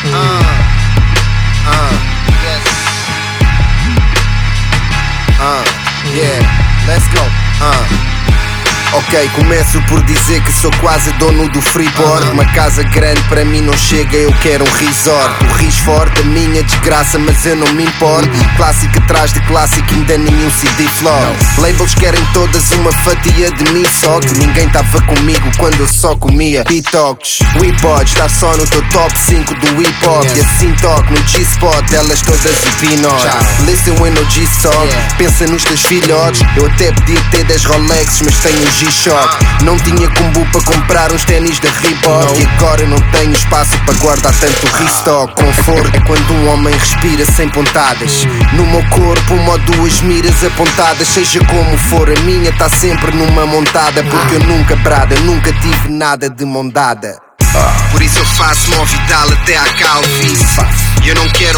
For this shit. Uh, yeah, let's go. Uh. Ok, começo por dizer que sou quase dono do Freeport. Uma casa grande para mim não chega, eu quero um resort. O ris forte, a minha desgraça, mas eu não me importo. Clássico atrás de clássico, ainda nenhum CD flop Labels querem todas uma fatia de mim Só que ninguém tava comigo quando eu só comia Detox, we pod, estar só no teu top 5 do hip hop E assim toco no G-Spot, elas todas o pinot. Listen when no G-Stock, pensa nos teus filhotes. Eu até podia ter 10 Rolexes, mas tenho um G-Shock Não tinha combo para comprar uns ténis da Reebok. E agora não tenho espaço para guardar tanto restock Conforto é quando um homem respira sem pontadas. No meu corpo uma ou duas miras apontadas. Seja como for, a minha tá sempre numa montada. Porque eu nunca brada, nunca tive nada de mondada por isso eu faço uma Vidal até à calvície. E eu não quero